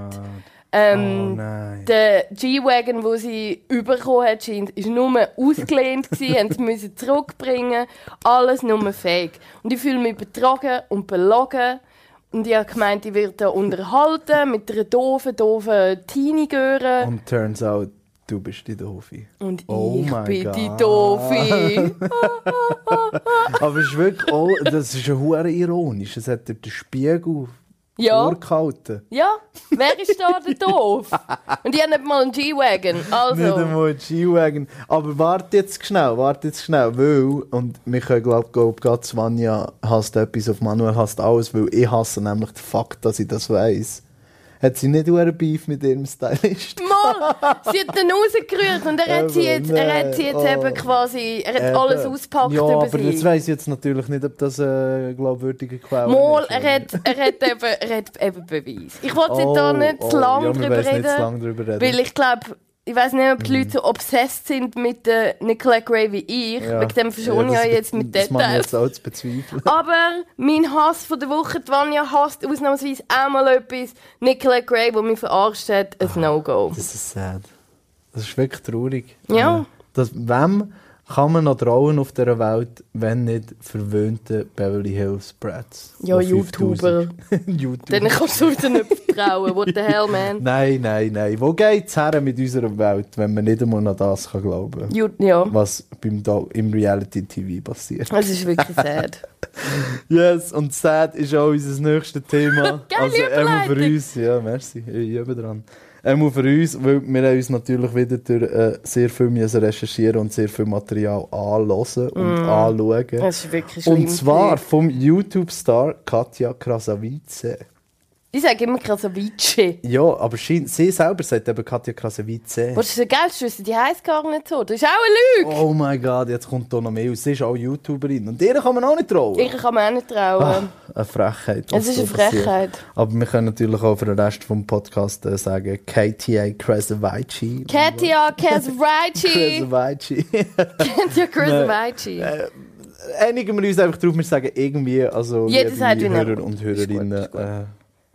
Ähm, Oh nein. der G-Wagon, den sie bekommen hat, scheint, ist nur ausgelehnt sie müssen zurückbringen. Alles nur fake. Und ich fühle mich betrogen und belogen. Und ich habe gemeint, ich werde unterhalten mit einer doofen, doofen Teenie-Göre. Und turns out, du bist die Doofi. Und Oh ich bin die Gott. Doofi. Aber es ist wirklich auch, das ist ja ironisch. Es hat den Spiegel Ja. vorgehalten. ja, wer ist da der Doof? Und ich habe nicht mal einen G-Wagon. Nicht Also, einmal ein G-Wagon. Aber warte jetzt schnell, warte jetzt schnell, weil, und wir können glaube ich, glaub, gerade Svanja hasst etwas auf Manuel hasst alles, weil ich hasse nämlich den Fakt, dass ich das weiss. Hat sie nicht einen Beef mit ihrem Stylist? sie hat dann rausgerührt und er hat sie Eben, jetzt, er hat sie jetzt oh. eben quasi, er hat Eben. alles ausgepackt Ja, über aber sie. das weiss ich jetzt natürlich nicht, ob das eine glaubwürdige Quelle Mal, ist. er hat, er hat eben, er hat eben Beweis. Ich wollte jetzt da nicht oh, zu lang ja, drüber reden, nicht zu lang drüber reden. weil ich glaube, ich weiß nicht, ob die Leute so obsessed sind mit der Nicola Gray wie ich. Ja. Wegen dem verschone ich das- ja jetzt mit Das ich Details. jetzt auch bezweifeln. Aber mein Hass von der Woche, die Vanya hasst ausnahmsweise auch mal etwas. Nicola Gray, die mich verarscht hat, ein No-Go. Das ist sad. Das ist wirklich traurig. Ja. Äh, Das, wem kann man noch trauen auf dieser Welt, wenn nicht verwöhnte Beverly Hills Brats? Ja, YouTuber. 5000 YouTuber. Denen kannst du wieder nicht vertrauen. What the hell, man? Nein, nein, nein. Wo geht's her mit unserer Welt, wenn man nicht einmal an das kann glauben Ju ja, was beim im Reality-TV passiert? es ist wirklich sad. Yes, und sad ist auch unser nächstes Thema. Geile also einmal für uns, ja, merci, ich übe dran. Einmal für uns, weil wir uns natürlich wieder durch äh, sehr viel müssen recherchieren und sehr viel Material anhören und anschauen. Es ist wirklich schlimm. Und zwar vom YouTube-Star Katja Krasavice. Ich sage immer Krasavice. Ja, aber sie, sie selber sagt eben Katja Krasavice. Was ist Geilste wissen? Die heisst gar nicht so. Das ist auch eine Lüge. Oh mein Gott, jetzt kommt da noch mehr aus. Sie ist auch YouTuberin. Und ihr kann man auch nicht trauen. Ich kann mir auch nicht trauen. Ah, eine Frechheit. es ist eine passiert. Frechheit. Aber wir können natürlich auch für den Rest vom Podcast äh, sagen, KTA Krasavici. Katja Krasavice. Krasavici. Katja Krasavice. Einigen wir uns einfach drauf, wir sagen irgendwie, also Jeder wie er- Hörer und Hörerinnen,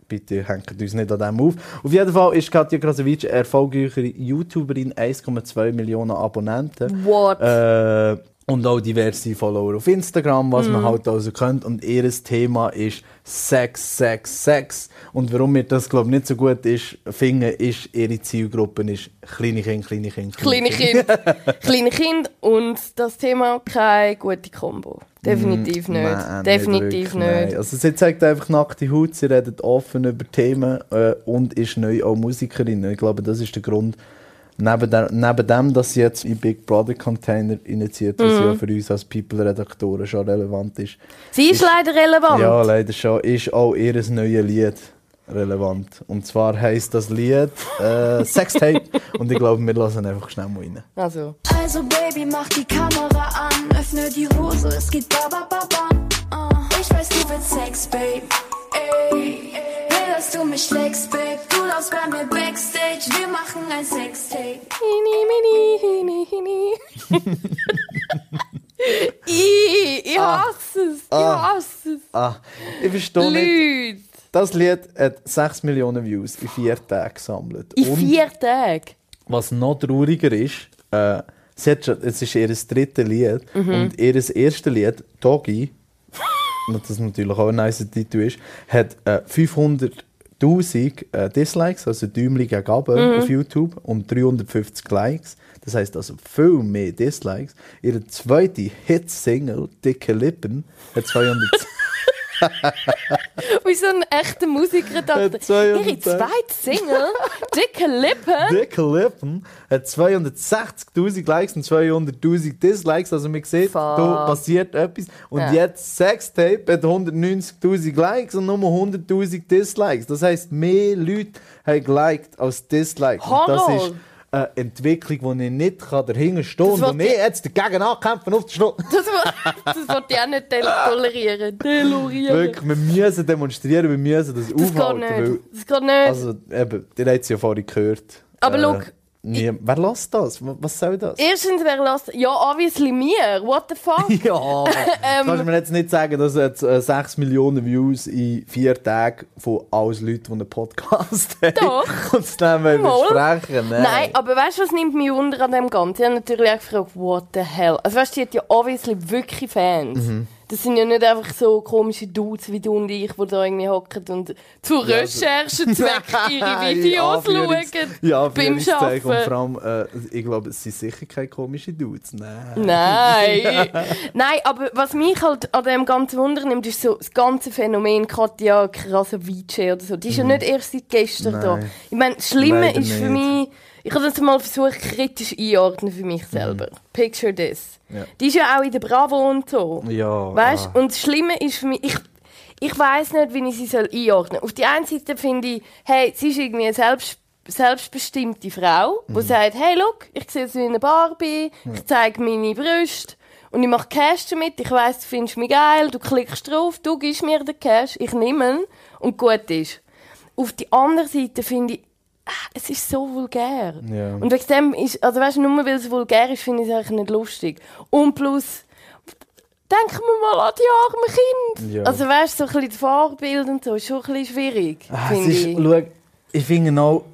bitte hängt uns nicht an dem auf. Auf jeden Fall ist Katja Krasavici eine erfolgreiche YouTuberin, 1,2 Millionen Abonnenten. What? Äh, und auch diverse Follower auf Instagram, was Mhm. man halt also kennt. Und ihr Thema ist Sex, Sex, Sex. Und warum mir das, glaube ich, nicht so gut ist, finden, ist, ihre Zielgruppe ist kleine Kinder, kleine Kinder, Kleine Kind. Kleine Kind und das Thema keine gute Kombo. Definitiv nicht. Mm, Nein, Definitiv wirklich, nicht. Also sie zeigt einfach nackte Haut, sie redet offen über Themen äh, und ist neu auch Musikerin. Ich glaube, das ist der Grund. Neben, der, neben dem, dass sie jetzt in Big Brother Container initiiert, was Mhm. ja für uns als People-Redaktoren schon relevant ist. Sie ist leider relevant. Ja, leider schon. Ist auch ihr neues Lied relevant. Und zwar heisst das Lied äh, Sextape. und ich glaube, wir lassen einfach schnell mal rein. Also. Also Baby, mach die Kamera an, öffne die Hose, es geht ba ba ba ba. Uh, ich weiß, du willst Sex, Babe. Ey, will, dass du mich schlägst, Babe. Du laufst bei mir Backstage, wir machen ein Sextape. Hini, mini, hini, hini. ich, ich hasse es. Ich Ah. hasse es. Ah, ich verstehe nicht. Das Lied hat 6 Millionen Views in vier Tagen gesammelt. In vier Tagen. was noch trauriger ist, äh, sie hat schon, es ist ihr drittes Lied Mhm. und ihr erstes Lied, Doggy, das natürlich auch ein nice Titel ist, hat äh, 500'000 äh, Dislikes, also Däumchen gegen Mhm. auf YouTube und 350 Likes. Das heisst also viel mehr Dislikes. Ihre zweite Hit-Single, Dicke Lippen, hat 200... Wie so ein echter Musiker dachte. Hat 200 Ihre zweite Single, Dicke Lippen. Dicke Lippen hat 260.000 Likes und 200.000 Dislikes. Also man sieht, da passiert etwas. Und Ja. jetzt Sextape hat 190.000 Likes und nur 100.000 Dislikes. Das heisst, mehr Leute haben geliked als Dislikes. Und das Horror. ist eine Entwicklung, die ich nicht kann dahinter stehen kann. Und will ich jetzt dagegen ankämpfen auf der Straße. Das, wollte ich auch nicht tolerieren. Tolerieren. Wirklich, wir müssen demonstrieren, wir müssen das, Das geht aufhalten. nicht. weil- Das geht nicht. Also, eben, ihr habt es ja vorhin gehört. Aber look, nie, wer lässt das? Was soll das? Erstens, wer lässt... Ja, obviously mir. What the fuck? Ja, aber Ähm, kannst du mir jetzt nicht sagen, dass jetzt äh, 6 Millionen Views in vier Tagen von allen Leuten, die einen Podcast haben. Doch. Und es dann Mal. sprechen. Nein. Nein, aber weißt du, was nimmt mich Wunder an dem Ganzen? Ich habe natürlich auch gefragt, what the hell? Also weißt du, die hat ja obviously wirklich Fans. Mhm. Das sind ja nicht einfach so komische Dudes wie du und ich, die da irgendwie hocken und zu Ja, also- Recherchenzwecken ihre Videos schauen. Ja, beim Anführungszeichen. Und Arbeiten. vor allem, äh, ich glaube, es sind sicher keine komischen Dudes. Nein. Nein. Nein, aber was mich halt an dem ganzen Wunder nimmt, ist so das ganze Phänomen Katja Krasavice oder so. Die ist ja Mhm. nicht erst seit gestern da. Nein. Ich meine, das Schlimme Leider ist für nicht. mich, ich habe das mal versucht kritisch einordnen für mich selber. Picture this. Mhm. Ja. Die ist ja auch in der Bravo und so. Ja. Weißt ah. Und das Schlimme ist für mich, ich, ich weiß nicht, wie ich sie soll einordnen soll. Auf der einen Seite finde ich, hey, sie ist irgendwie eine selbst, selbstbestimmte Frau, die Mhm. sagt, hey, look, ich sehe so wie eine Barbie, ich zeige meine Brüste und ich mache Cash damit. Ich weiss, du findest mich geil, du klickst drauf, du gibst mir den Cash, ich nehme ihn und gut ist. Auf der anderen Seite finde ich, es ist so vulgär. Ja. Und wegen dem ist, also weißt du, nur weil es vulgär ist, finde ich es eigentlich nicht lustig. Und plus, denken wir mal an die armen Kinder. Ja. Also weißt du, so ein bisschen das Vorbild und so ist schon ein bisschen schwierig, Ah, es ist, ich. schau, ich finde auch,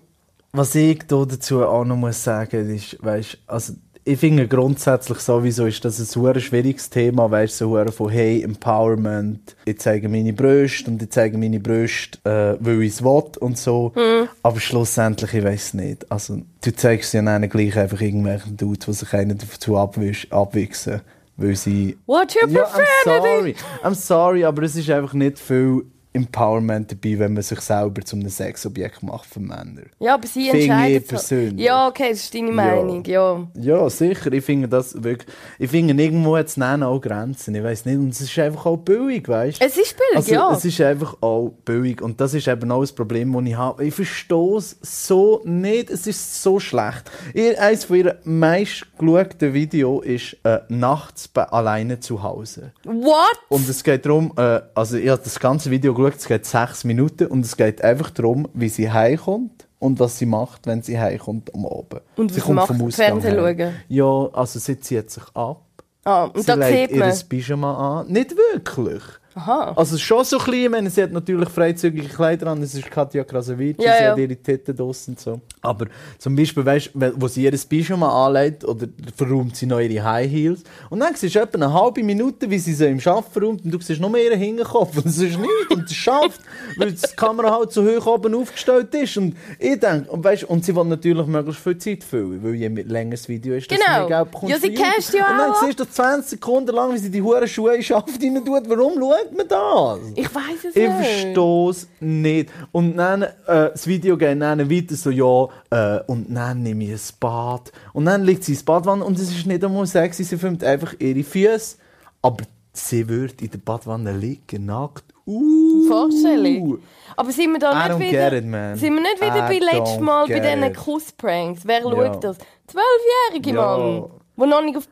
was ich da dazu auch noch muss sagen, ist, weißt, also ich finde grundsätzlich sowieso ist das ein super schwieriges Thema, weißt so hure von hey Empowerment, ich zeige meine Brüste und ich zeige meine Brüste, äh, weil ich es will und so. Mhm. Aber schlussendlich ich weiß nicht. Also du zeigst ja dann gleich einfach irgendwelchen Dudes, die sich einen dazu abwisch, abwichsen, weil sie What's your ja, I'm sorry. I'm sorry, aber es ist einfach nicht viel Empowerment dabei, wenn man sich selber zu einem Sexobjekt macht für Männer. Ja, aber sie halt. persönlich. Ja, okay, das ist deine Meinung, ja. Ja, sicher. Ich finde das wirklich. Ich finde irgendwo jetzt auch Grenzen. Ich weiß nicht. Und es ist einfach auch billig, weißt du? Es ist billig, also, ja. Es ist einfach auch billig. Und das ist eben auch das Problem, das ich habe. Ich verstehe es so nicht. Es ist so schlecht. Ihr, eines von ihren meistgeschauten Videos ist äh, nachts alleine zu Hause. What? Und es geht darum, äh, also ich habe das ganze Video geschaut, es geht sechs Minuten und es geht einfach darum, wie sie heimkommt und was sie macht, wenn sie heimkommt am Abend. Und sie was sie macht? Fernsehen heim. schauen? Ja, also sie zieht sich ab. Ah, und sie da sieht man. ihr Pyjama an. Nicht wirklich. Aha. Also schon so klein, ich meine, sie hat natürlich freizügige Kleider an, es ist Katja Krasavici, Ja, sie ja. hat ihre Titten draussen und so. Aber zum Beispiel, weißt du, wo sie ihr Pyjama anlegt, oder verräumt sie noch ihre High Heels, und dann siehst du etwa eine halbe Minute, wie sie sie im Schaffen verräumt, und du siehst nur mehr ihren Hinterkopf, und es ist nichts, und es schafft, weil die Kamera halt so hoch oben aufgestellt ist, und ich denke, und weißt, und sie will natürlich möglichst viel Zeit füllen, weil je länger das Video ist, desto Genau. mehr Geld bekommt Ja, sie casht ja Und dann auch. siehst du 20 Sekunden lang, wie sie die hohen Schuhe in Schaft rein tut, warum schaut man das? Ich weiß es Ich nicht. verstehe es nicht. Und dann, äh, das Video geht dann weiter so, ja, äh, und dann nehme ich ein Bad. Und dann liegt sie ins Badwanne und es ist nicht einmal sexy, sie filmt einfach ihre Füße. Aber sie wird in der Badwanne liegen, nackt. Uh. Vorstellung. Aber sind wir da nicht wieder, it, sind wir nicht wieder I bei letztes Mal bei diesen. Kusspranks? Wer Ja. schaut das? Zwölfjährige Ja. Mann, die noch nicht auf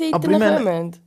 ich meine- kommen.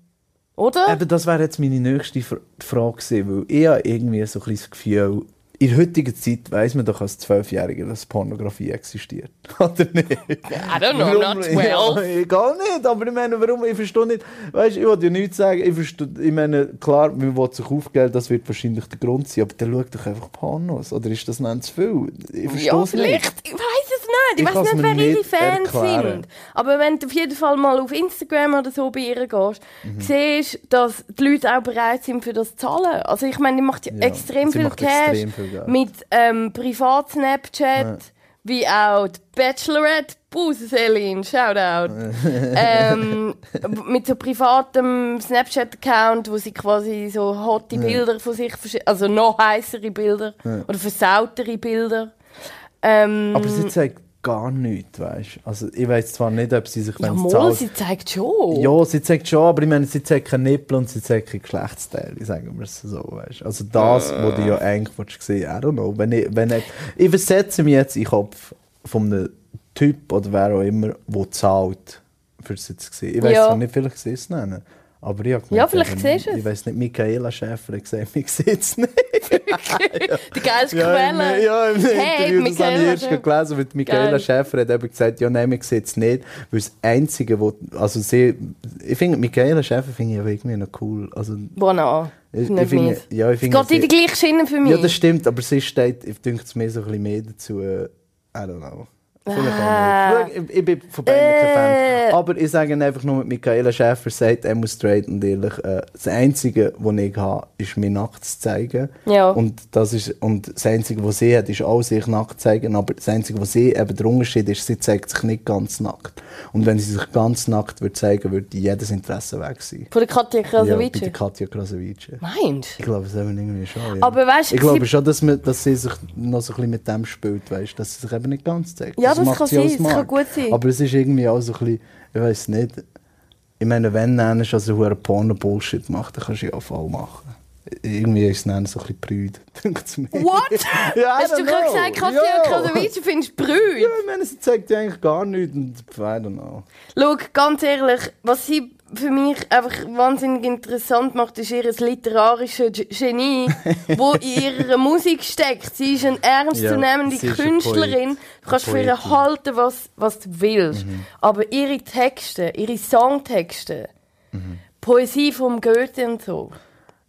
Oder? Eben, das wäre jetzt meine nächste Fra- Frage gewesen, weil ich habe irgendwie so ein bisschen das Gefühl, in heutiger Zeit weiss man doch als Zwölfjähriger, dass Pornografie existiert. Oder nicht? I don't know, I'm not 12. Ja, egal nicht, aber ich meine, warum? Ich verstehe nicht. Weißt du, ich wollte ja nichts sagen. Ich, verstehe, ich meine, klar, man will sich aufgeben, das wird wahrscheinlich der Grund sein, aber dann schau doch einfach Pornos. Oder ist das nicht zu viel? Ich verstehe Ja, es nicht. vielleicht. Ich weiß nicht. Ich, weiß nicht, wer ihre Fans erklären. sind. Aber wenn du auf jeden Fall mal auf Instagram oder so bei ihr gehst, Mhm. siehst dass die Leute auch bereit sind, für das zu zahlen. Also ich meine, die macht ja extrem viel macht Cash extrem viel mit ähm, Privat-Snapchat, Ja. wie auch die Bachelorette. Buse Selin, Shoutout. ähm, mit so privatem Snapchat-Account, wo sie quasi so hotte Ja. Bilder von sich, also noch heißere Bilder Ja. oder versautere Bilder. Ähm, Aber sie zeigt gar nichts, weißt du? Also, ich weiß zwar nicht, ob sie sich, ja, mal, zahlt... sie zeigt schon. Ja, sie zeigt schon, aber ich meine, sie zeigt keine Nippel und sie zeigt keine Geschlechtsteile, sagen wir es so, weißt Also das, was du ja eigentlich willst sehen, I don't know. Wenn ich, wenn ich, ich versetze mich jetzt in den Kopf von einem Typ oder wer auch immer, der zahlt, für sie zu sehen. Ich weiß Ja. zwar nicht, vielleicht ich es nennen. Aber ich habe Ja, gemeint, vielleicht eben, siehst du es. Ich weiß nicht, Michaela Schäfer hat gesagt, ich sehe es nicht. Die geilste Ja, im, Quelle. ja, im Hey, Interview, das habe ich erst Schäfer. gelesen, weil Michaela Geil. Schäfer hat eben gesagt, ja, nein, man sieht es nicht, weil das Einzige, wo, also sie, ich finde, Michaela Schäfer finde ich aber irgendwie noch cool, also, Bona. ich, ich finde, ja, ich Es finde, geht in die gleiche Schiene für mich. ja, das stimmt, aber sie steht, ich denke es mir so ein bisschen mehr dazu, äh, I don't know. Vielleicht auch nicht. Ich, bin von beiden kein Fan. Aber ich sage einfach nur, Michaela Schäfer sagt, er muss straight und ehrlich, äh, das Einzige, was ich habe, ist mir nackt zu zeigen. Ja. Und, das ist, und das Einzige, was sie hat, ist auch sich nackt zeigen. Aber das Einzige, was sie eben der Unterschied ist, sie zeigt sich nicht ganz nackt. Und wenn sie sich ganz nackt würde zeigen, würde jedes Interesse weg sein. Von der Katja Ja, bei Krasavice. Katja Krasavice. Meinst Ich glaube, das haben wir irgendwie schon. Ja. Aber weißt, ich glaube schon, dass, man, dass sie sich noch so ein bisschen mit dem spielt, weißt, dass sie sich eben nicht ganz zeigt. Ja, das macht kann sie auch das kann smart. gut sein. Aber es ist irgendwie auch so ein bisschen, ich weiß nicht, ich meine, wenn du nennst, also hure Porno-Bullshit macht, dann kannst du ja auch voll machen. Irgendwie ist es dann so ein bisschen prüde, denkt es mir. What? Ja, Hast du gerade gesagt, Katja Ja. Findest du brüd? Ja, ich meine, sie zeigt ja eigentlich gar nichts und I don't know. Schau, ganz ehrlich, was sie für mich einfach wahnsinnig interessant macht, ist ihr literarisches Genie, wo in ihrer Musik steckt. Sie ist eine ernstzunehmende Ja, Künstlerin. Du kannst für ihr halten, was, was du willst. Mhm. Aber ihre Texte, ihre Songtexte, Mhm. Poesie vom Goethe und so,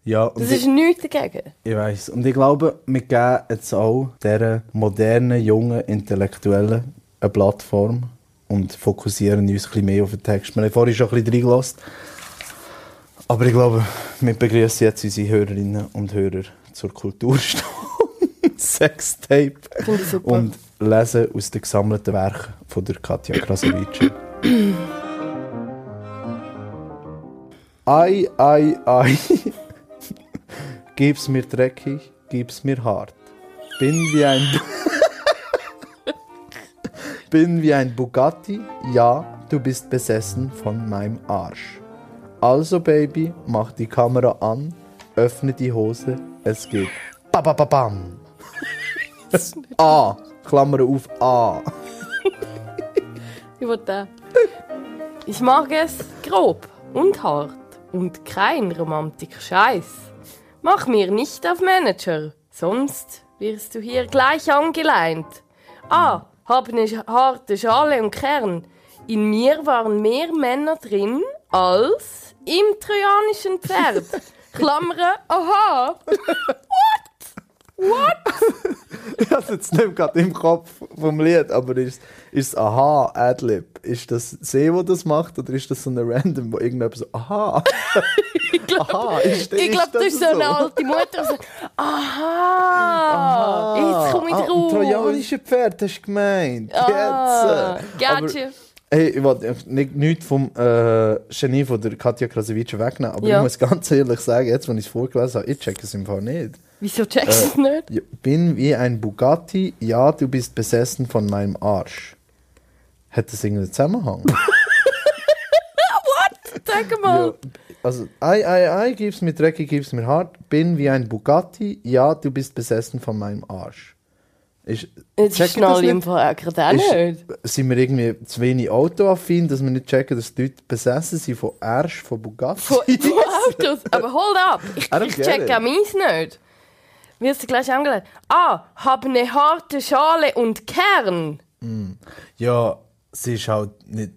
Ja, und das ich- ist nichts dagegen. Ich weiß. Und ich glaube, wir geben jetzt auch dieser modernen, jungen Intellektuellen eine Plattform und fokussieren uns ein bisschen mehr auf den Text. Wir haben vorhin schon ein bisschen reingelassen. Aber ich glaube, wir begrüßen jetzt unsere Hörerinnen und Hörer zur Kulturstunde. Sextape. Super. Und lesen aus den gesammelten Werken von der Katja Krasavice. Ei, ei, ei. Gib's mir dreckig, gib's mir hart. Bin wie ein. Bin wie ein Bugatti, ja, du bist besessen von meinem Arsch. Also, Baby, mach die Kamera an, öffne die Hose, es geht. Ba, ba, ba, bam. A. Klammer auf A. Ich will den. Ich mag es grob und hart und kein Romantik-Scheiß. Mach mir nicht auf Manager, sonst wirst du hier gleich angeleint. Ah, hab eine harte Schale und Kern. In mir waren mehr Männer drin als im trojanischen Pferd. Klammern, aha. Ich habe jetzt nicht gerade im Kopf vom Lied, aber ist ist Aha Adlib? Ist das sie, wo das macht, oder ist das so eine Random, wo irgendjemand so Aha? aha, ist, Ich glaube, das ist so eine alte Mutter, die sagt, aha, jetzt komme ich ah, drauf. Trojanische Pferd hast du gemeint. Ah, Jetzt. äh. gotcha. Aber, Hey, ich wollte nicht, nichts vom äh, Genie von der Katja Krasavice wegnehmen, aber Ja. ich muss ganz ehrlich sagen, jetzt, wenn ich es vorgelesen habe, ich check es im Fall nicht. Wieso checkst du es nicht? Bin wie ein Bugatti, ja, du bist besessen von meinem Arsch. Hat das irgendeinen Zusammenhang? Sag mal. ja, also, ei, ei, ei, gib's mir dreckig, gib's mir hart. Bin wie ein Bugatti, ja, du bist besessen von meinem Arsch. Ist, Jetzt das ich im? Fall gerade auch nicht. Sind wir irgendwie zu wenig autoaffin, dass wir nicht checken, dass die Leute besessen sind von Arsch, von Bugatti? Von, von Autos. Aber hold up. Ich, ich check auch meins nicht. Wie hast du gleich angeleitet? Ah, haben eine harte Schale und Kern. Ja, sie ist halt nicht.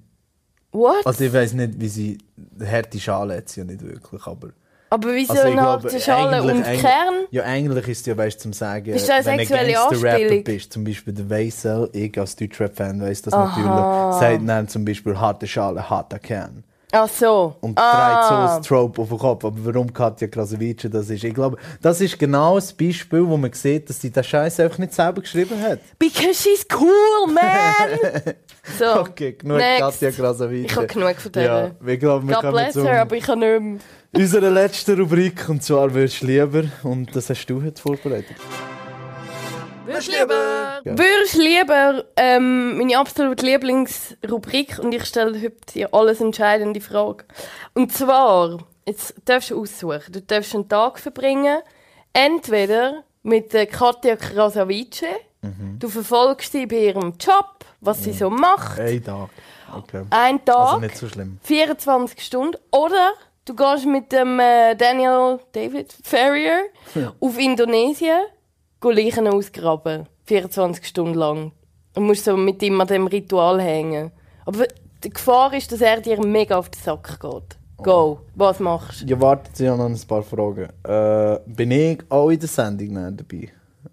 What? Also ich weiß nicht, wie sie. Harte Schale hat sie ja nicht wirklich, aber. Aber wieso Also eine harte Schale und Kern? Ja, eigentlich ist es ja, weißt du, zum sagen, Ist das wenn du Gangster-Rapper Anspielung? bist, zum Beispiel der Weisel, ich als Deutschrap-Fan weiss das Aha. natürlich, sagt dann zum Beispiel harte Schale, harter Kern. Ach so. Und ah. so das Trope auf den Kopf. Aber warum Katja Krasavice das ist? Ich glaube, das ist genau das Beispiel, wo man sieht, dass sie den Scheiß einfach nicht selber geschrieben hat. Because she's cool, man! so. Okay, genug Next. Katja Krasavice. Ich habe genug von der. Ja, ich glaube, wir God bless her, aber ich kann nicht mehr. unserer letzten Rubrik. Und zwar «Würdest du lieber?» Und das hast du heute vorbereitet. Würdest lieber? Würdest lieber ähm, meine absolute Lieblingsrubrik und ich stelle heute die alles entscheidende Frage. Und zwar, jetzt darfst du aussuchen. Du darfst einen Tag verbringen, entweder mit der Katja Krasavice, du verfolgst sie bei ihrem Job, was sie so macht, Ein Tag. Okay. ein Tag, Also nicht so schlimm. 24 Stunden, oder du gehst mit dem äh, Daniel David Ferrier auf Indonesien Leichen ausgraben. 24 Stunden lang. Und musst so mit ihm an dem Ritual hängen. Aber die Gefahr ist, dass er dir mega auf den Sack geht. Go. Was machst du? Ja, wartet, ich habe noch ein paar Fragen. Äh, bin ich auch in der Sendung dabei?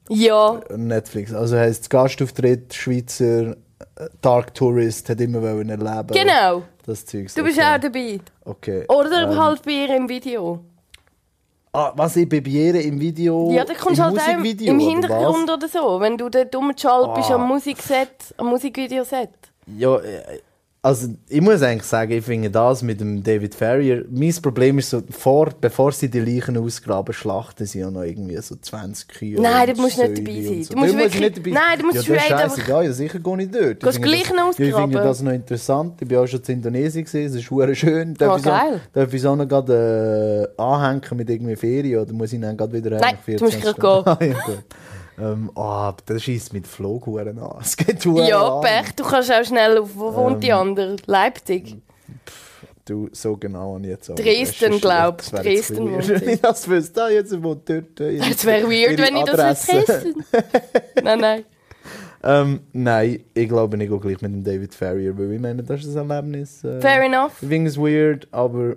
Ja. Netflix. Also heisst Gastauftritt, Schweizer, äh, Dark Tourist, hat immer wollen erleben. Genau. Das Zeug. Du bist auch dabei. Okay. Oder Ähm, halt bei ihr im Video. Ah, was ich bei ihr im Video. Ja, da kommst im du halt im, im oder Hintergrund was? oder so. Wenn du dort rumgeschaltet bist Ah. am Musikset, am Musikvideoset. Ja, äh, also ich muss eigentlich sagen, ich finde das mit dem David Ferrier, mein Problem ist so, vor, bevor sie die Leichen ausgraben, schlachten sie ja noch irgendwie so 20 Kühe. Nein, du musst nicht dabei sein. So. Du musst Da muss ich wirklich- nicht dabei Nein, du musst ja, das ist scheißegal, ja, sicher gehe ich dort. Ich Gehst finde gleich das- noch ja, Ich finde ausgraben? das noch interessant. Ich bin auch schon in Indonesien gesehen, es ist hure schön. Darf Oh, ich so, geil. Darf ich so noch gerade äh, anhängen mit irgendwie Ferien oder muss ich dann gerade wieder Nein, du musst 24 gerade Stunden? Ah. Ähm, oh, aber das schießt mit Flughuren an. Es geht Ja, an. Pech. Du kannst auch schnell auf, wo wohnt Ähm, die andere? Leipzig. Du, so genau ich jetzt auch Dresden, recherchiert. glaub. Das wäre jetzt Dresden wohnt Wenn ich das wüsste, ah, jetzt wohnt dort. äh, Das wäre weird, wenn ich das wüsste. nein, nein. ähm, nein, ich glaube, ich gehe gleich mit dem David Ferrier, weil ich meine, das ist ein Erlebnis. Äh, Fair enough. Ich finde es weird, aber,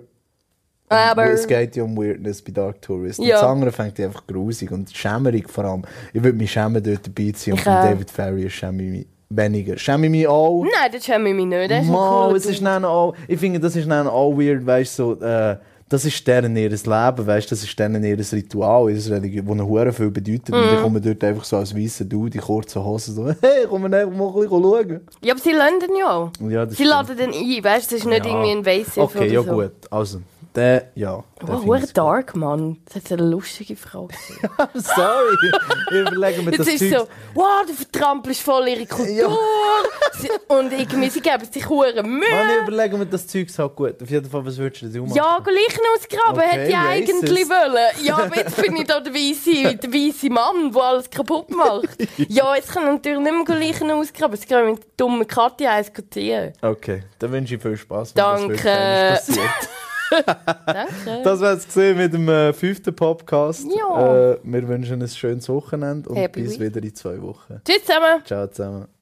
Aber- es geht ja um Weirdness bei Dark Tourist. Ja. das andere fängt einfach grusig und schämerig vor allem. Ich würde mich schämen, dort dabei zu sein und auch. David Ferrier schäme ich mich weniger. Schäme ich mich auch. Nein, das schäme ich mich nicht. Das ist Mal, es ist dann auch, ich finde, das ist dann auch weird, weißt du, so, äh, das ist deren ihr Leben, weißt du, das ist deren ihr Ritual, ihr Religion, das ihnen viel bedeutet. Und die Mhm. kommen dort einfach so als weißer Dude, die kurzen Hosen, so, hey, komm mal einfach mal ein bisschen schauen. Ja, aber sie laden den ja auch. Ja, das Sie stimmt. laden den ein, weißt du? Das ist nicht Ja. irgendwie ein Invasive Okay, ja so. gut, also, der, ja. der Oh, ich- dark, Mann. Das ist eine lustige Frage. Sorry, ich überlege mir das Jetzt ist so, wow, du vertrampelst voll ihre Kultur. Sie- Und irgendwie, sie geben sich Mühe. Mann, ich überlege mir das Zeug halt gut. Auf jeden Fall, was würdest du machen? Ja, gleich ausgraben Okay, hätte ich eigentlich wollen. Ja, aber jetzt bin ich da der weisse, der weisse Mann, der alles kaputt macht. Ja, jetzt kann ich natürlich nicht mehr gleich ausgraben. Jetzt ich mit der dummen Katja eins ziehen. Okay, dann wünsche ich viel Spaß. Danke. Danke. Danke. Das war es mit dem äh, fünften Podcast. Ja. Äh, wir wünschen ein schönes Wochenende und Happy bis Week. wieder in zwei Wochen. Tschüss zusammen. Ciao zusammen.